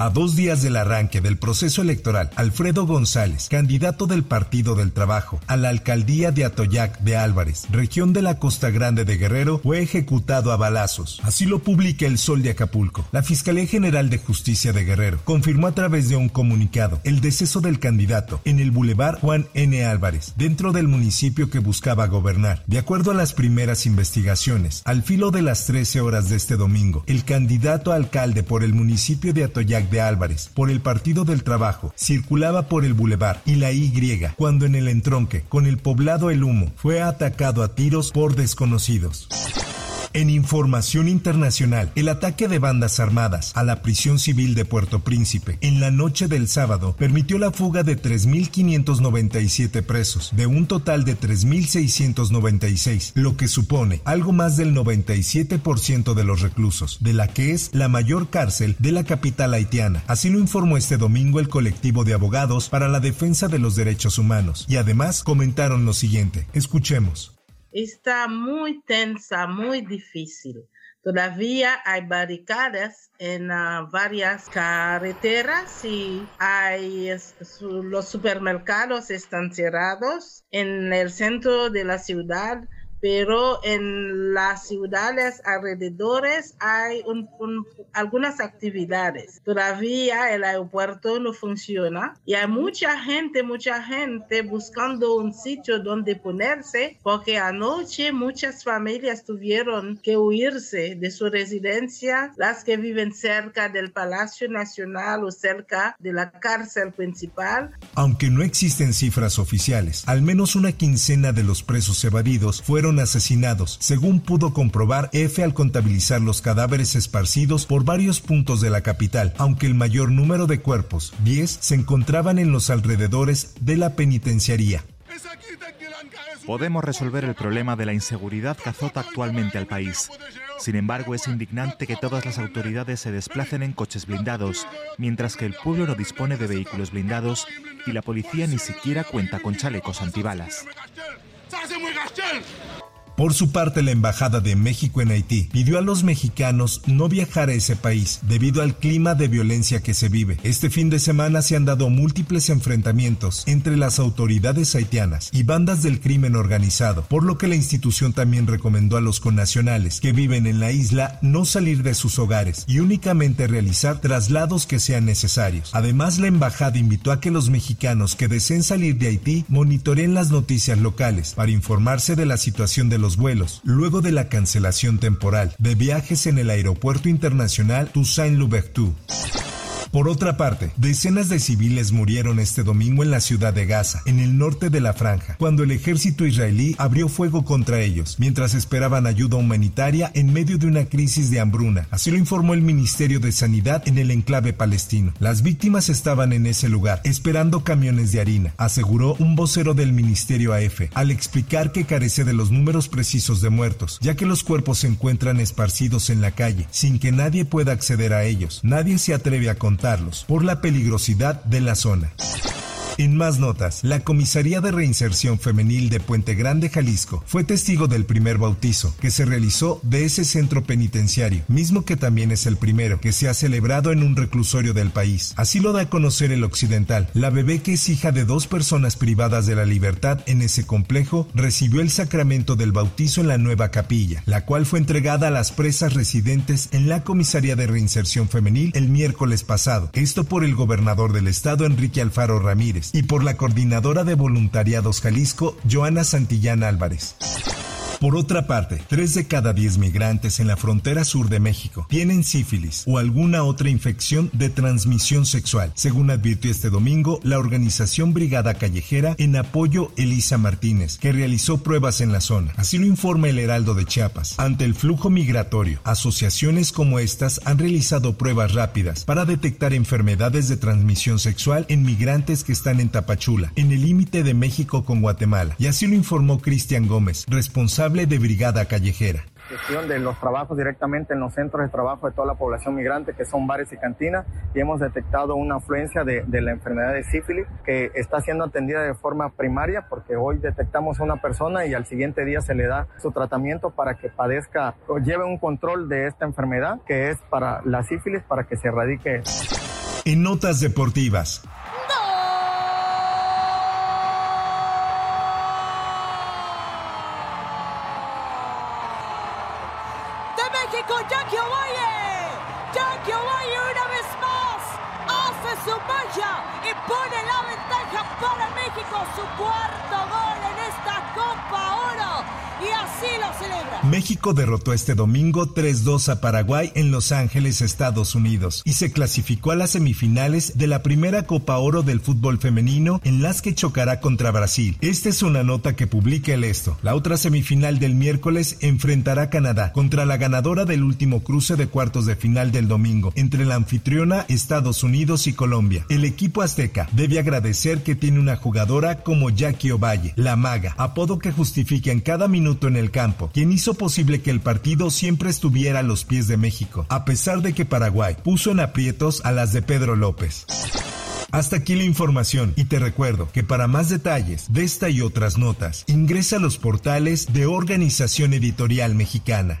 A dos días del arranque del proceso electoral, Alfredo González, candidato del Partido del Trabajo a la alcaldía de Atoyac de Álvarez, región de la Costa Grande de Guerrero, fue ejecutado a balazos. Así lo publica el Sol de Acapulco. La Fiscalía General de Justicia de Guerrero confirmó a través de un comunicado el deceso del candidato en el Boulevard Juan N. Álvarez, dentro del municipio que buscaba gobernar. De acuerdo a las primeras investigaciones, al filo de las 13 horas de este domingo, el candidato a alcalde por el municipio de Atoyac de Álvarez por el Partido del Trabajo circulaba por el bulevar y la Y cuando en el entronque con el poblado El Humo fue atacado a tiros por desconocidos. En información internacional, el ataque de bandas armadas a la prisión civil de Puerto Príncipe en la noche del sábado permitió la fuga de 3.597 presos, de un total de 3.696, lo que supone algo más del 97% de los reclusos, de la que es la mayor cárcel de la capital haitiana. Así lo informó este domingo el colectivo de abogados para la defensa de los derechos humanos, y además comentaron lo siguiente. Escuchemos está muy tensa, muy difícil. Todavía hay barricadas en uh, varias carreteras y hay los supermercados están cerrados en el centro de la ciudad pero en las ciudades alrededores hay un, un, algunas actividades. Todavía el aeropuerto no funciona y hay mucha gente, mucha gente buscando un sitio donde ponerse porque anoche muchas familias tuvieron que huirse de su residencia, las que viven cerca del Palacio Nacional o cerca de la cárcel principal. Aunque no existen cifras oficiales, al menos una quincena de los presos evadidos fueron asesinados, según pudo comprobar F al contabilizar los cadáveres esparcidos por varios puntos de la capital, aunque el mayor número de cuerpos, 10, se encontraban en los alrededores de la penitenciaría. Podemos resolver el problema de la inseguridad que azota actualmente al país. Sin embargo, es indignante que todas las autoridades se desplacen en coches blindados, mientras que el pueblo no dispone de vehículos blindados y la policía ni siquiera cuenta con chalecos antibalas. Por su parte, la Embajada de México en Haití pidió a los mexicanos no viajar a ese país debido al clima de violencia que se vive. Este fin de semana se han dado múltiples enfrentamientos entre las autoridades haitianas y bandas del crimen organizado, por lo que la institución también recomendó a los connacionales que viven en la isla no salir de sus hogares y únicamente realizar traslados que sean necesarios. Además, la embajada invitó a que los mexicanos que deseen salir de Haití monitoreen las noticias locales para informarse de la situación de los vuelos, luego de la cancelación temporal de viajes en el aeropuerto internacional Toussaint Louverture. Por otra parte, decenas de civiles murieron este domingo en la ciudad de Gaza, en el norte de la franja, cuando el ejército israelí abrió fuego contra ellos, mientras esperaban ayuda humanitaria en medio de una crisis de hambruna. Así lo informó el Ministerio de Sanidad en el enclave palestino. Las víctimas estaban en ese lugar, esperando camiones de harina, aseguró un vocero del Ministerio AF, al explicar que carece de los números precisos de muertos, ya que los cuerpos se encuentran esparcidos en la calle, sin que nadie pueda acceder a ellos. Nadie se atreve a contar por la peligrosidad de la zona. En más notas, la Comisaría de Reinserción Femenil de Puente Grande, Jalisco, fue testigo del primer bautizo que se realizó de ese centro penitenciario, mismo que también es el primero que se ha celebrado en un reclusorio del país. Así lo da a conocer el Occidental. La bebé que es hija de dos personas privadas de la libertad en ese complejo recibió el sacramento del bautizo en la nueva capilla, la cual fue entregada a las presas residentes en la Comisaría de Reinserción Femenil el miércoles pasado. Esto por el gobernador del estado Enrique Alfaro Ramírez y por la coordinadora de voluntariados Jalisco, Joana Santillán Álvarez. Por otra parte, 3 de cada 10 migrantes en la frontera sur de México tienen sífilis o alguna otra infección de transmisión sexual, según advirtió este domingo la organización Brigada Callejera en apoyo Elisa Martínez, que realizó pruebas en la zona. Así lo informa el Heraldo de Chiapas. Ante el flujo migratorio, asociaciones como estas han realizado pruebas rápidas para detectar enfermedades de transmisión sexual en migrantes que están en Tapachula, en el límite de México con Guatemala. Y así lo informó Cristian Gómez, responsable de Brigada Callejera gestión de los trabajos directamente en los centros de trabajo de toda la población migrante, que son bares y cantinas, y hemos detectado una afluencia de, de, la enfermedad de sífilis que está siendo atendida de forma primaria, porque hoy detectamos a una persona y al siguiente día se le da su tratamiento para que padezca o lleve un control de esta enfermedad, que es para la sífilis, para que se erradique. En notas deportivas. México derrotó este domingo 3-2 a Paraguay en Los Ángeles, Estados Unidos, y se clasificó a las semifinales de la primera Copa Oro del fútbol femenino en las que chocará contra Brasil. Esta es una nota que publica el esto. La otra semifinal del miércoles enfrentará a Canadá contra la ganadora del último cruce de cuartos de final del domingo entre la anfitriona Estados Unidos y Colombia. El equipo azteca debe agradecer que tiene una jugadora como Jackie Ovalle, la maga, apodo que justifica en cada minuto en el campo, quien hizo posible que el partido siempre estuviera a los pies de México, a pesar de que Paraguay puso en aprietos a las de Pedro López. Hasta aquí la información y te recuerdo que para más detalles de esta y otras notas, ingresa a los portales de Organización Editorial Mexicana.